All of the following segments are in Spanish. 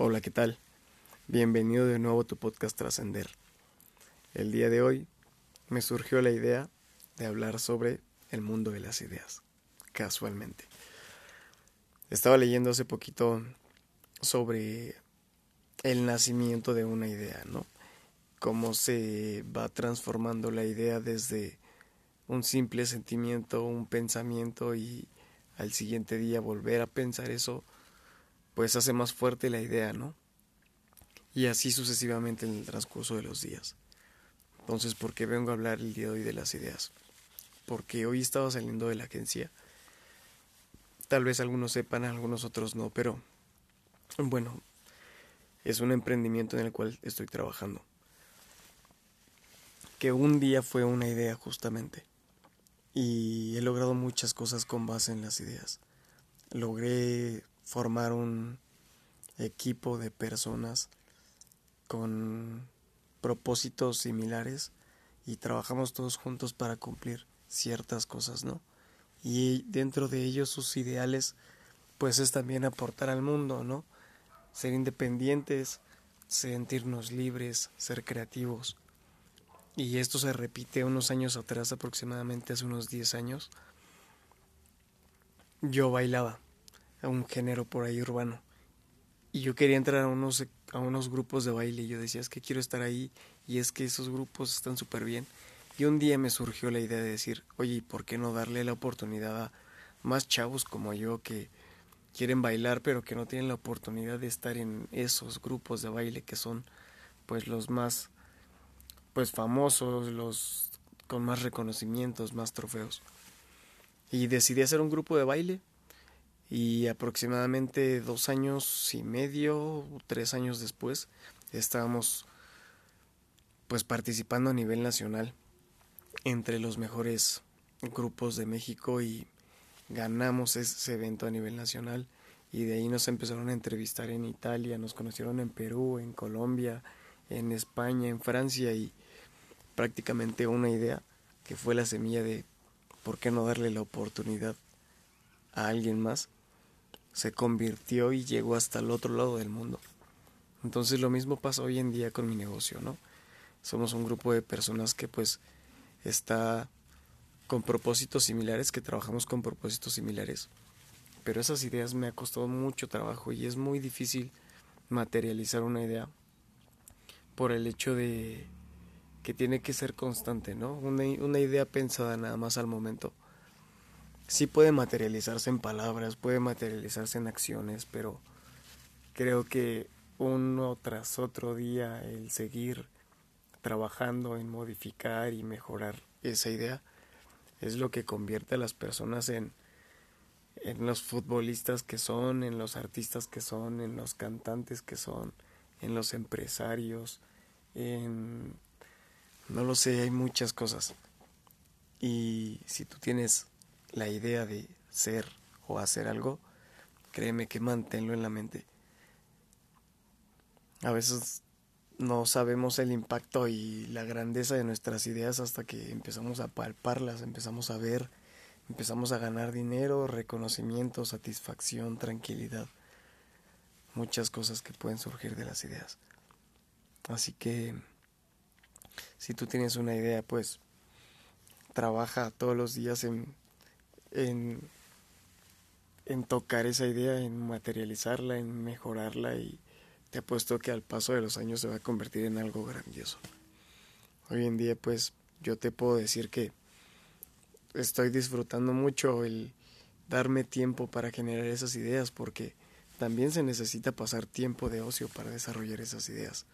Hola, ¿qué tal? Bienvenido de nuevo a tu podcast Trascender. El día de hoy me surgió la idea de hablar sobre el mundo de las ideas, casualmente. Estaba leyendo hace poquito sobre el nacimiento de una idea, ¿no? Cómo se va transformando la idea desde un simple sentimiento, un pensamiento y al siguiente día volver a pensar eso pues hace más fuerte la idea, ¿no? Y así sucesivamente en el transcurso de los días. Entonces, ¿por qué vengo a hablar el día de hoy de las ideas? Porque hoy estaba saliendo de la agencia. Tal vez algunos sepan, algunos otros no, pero bueno, es un emprendimiento en el cual estoy trabajando. Que un día fue una idea justamente. Y he logrado muchas cosas con base en las ideas. Logré formar un equipo de personas con propósitos similares y trabajamos todos juntos para cumplir ciertas cosas, ¿no? Y dentro de ellos sus ideales pues es también aportar al mundo, ¿no? Ser independientes, sentirnos libres, ser creativos. Y esto se repite unos años atrás, aproximadamente hace unos 10 años. Yo bailaba a un género por ahí urbano. Y yo quería entrar a unos, a unos grupos de baile y yo decía, es que quiero estar ahí y es que esos grupos están súper bien. Y un día me surgió la idea de decir, oye, ¿y por qué no darle la oportunidad a más chavos como yo que quieren bailar pero que no tienen la oportunidad de estar en esos grupos de baile que son pues los más pues famosos, los con más reconocimientos, más trofeos. Y decidí hacer un grupo de baile y aproximadamente dos años y medio, tres años después, estábamos pues participando a nivel nacional entre los mejores grupos de México y ganamos ese evento a nivel nacional. Y de ahí nos empezaron a entrevistar en Italia, nos conocieron en Perú, en Colombia, en España, en Francia y prácticamente una idea que fue la semilla de por qué no darle la oportunidad a alguien más se convirtió y llegó hasta el otro lado del mundo. Entonces lo mismo pasa hoy en día con mi negocio, ¿no? Somos un grupo de personas que pues está con propósitos similares, que trabajamos con propósitos similares. Pero esas ideas me ha costado mucho trabajo y es muy difícil materializar una idea por el hecho de que tiene que ser constante, ¿no? Una, una idea pensada nada más al momento sí puede materializarse en palabras, puede materializarse en acciones, pero creo que uno tras otro día el seguir trabajando en modificar y mejorar esa idea es lo que convierte a las personas en en los futbolistas que son, en los artistas que son, en los cantantes que son, en los empresarios, en no lo sé, hay muchas cosas. Y si tú tienes la idea de ser o hacer algo, créeme que manténlo en la mente. A veces no sabemos el impacto y la grandeza de nuestras ideas hasta que empezamos a palparlas, empezamos a ver, empezamos a ganar dinero, reconocimiento, satisfacción, tranquilidad, muchas cosas que pueden surgir de las ideas. Así que si tú tienes una idea, pues trabaja todos los días en en, tocar esa idea, en materializarla, en mejorarla y te apuesto que al paso de los años se va a convertir en algo grandioso. Hoy en día pues yo te puedo decir que estoy disfrutando mucho el darme tiempo para generar esas ideas porque también se necesita pasar tiempo de ocio para desarrollar esas ideas.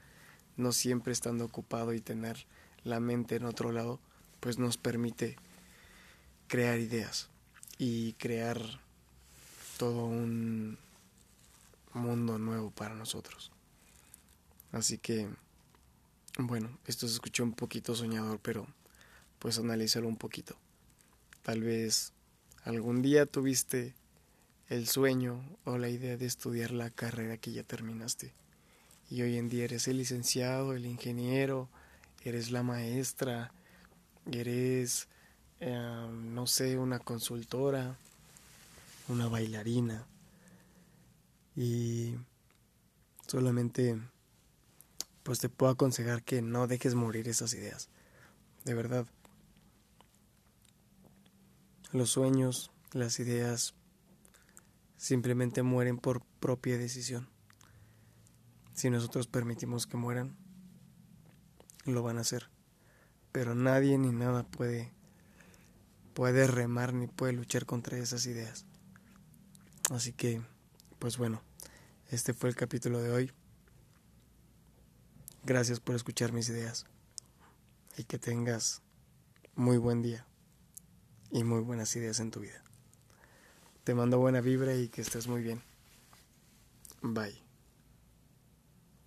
No siempre estando ocupado y tener la mente en otro lado, pues nos permite crear ideas y crear todo un mundo nuevo para nosotros. Así que, bueno, esto se escuchó un poquito soñador, pero pues analízalo un poquito. Tal vez algún día tuviste el sueño o la idea de estudiar la carrera que ya terminaste. Y hoy en día eres el licenciado, el ingeniero, eres la maestra, eres eh, no sé, una consultora, una bailarina. Y Solamente pues te puedo aconsejar que no dejes morir esas ideas. De verdad. Los sueños, las ideas simplemente mueren por propia decisión. Si nosotros permitimos que mueran, lo van a hacer. Pero nadie ni nada puede puede remar ni puede luchar contra esas ideas. Así que, pues bueno, este fue el capítulo de hoy. Gracias por escuchar mis ideas y que tengas muy buen día y muy buenas ideas en tu vida. Te mando buena vibra y que estés muy bien. Bye.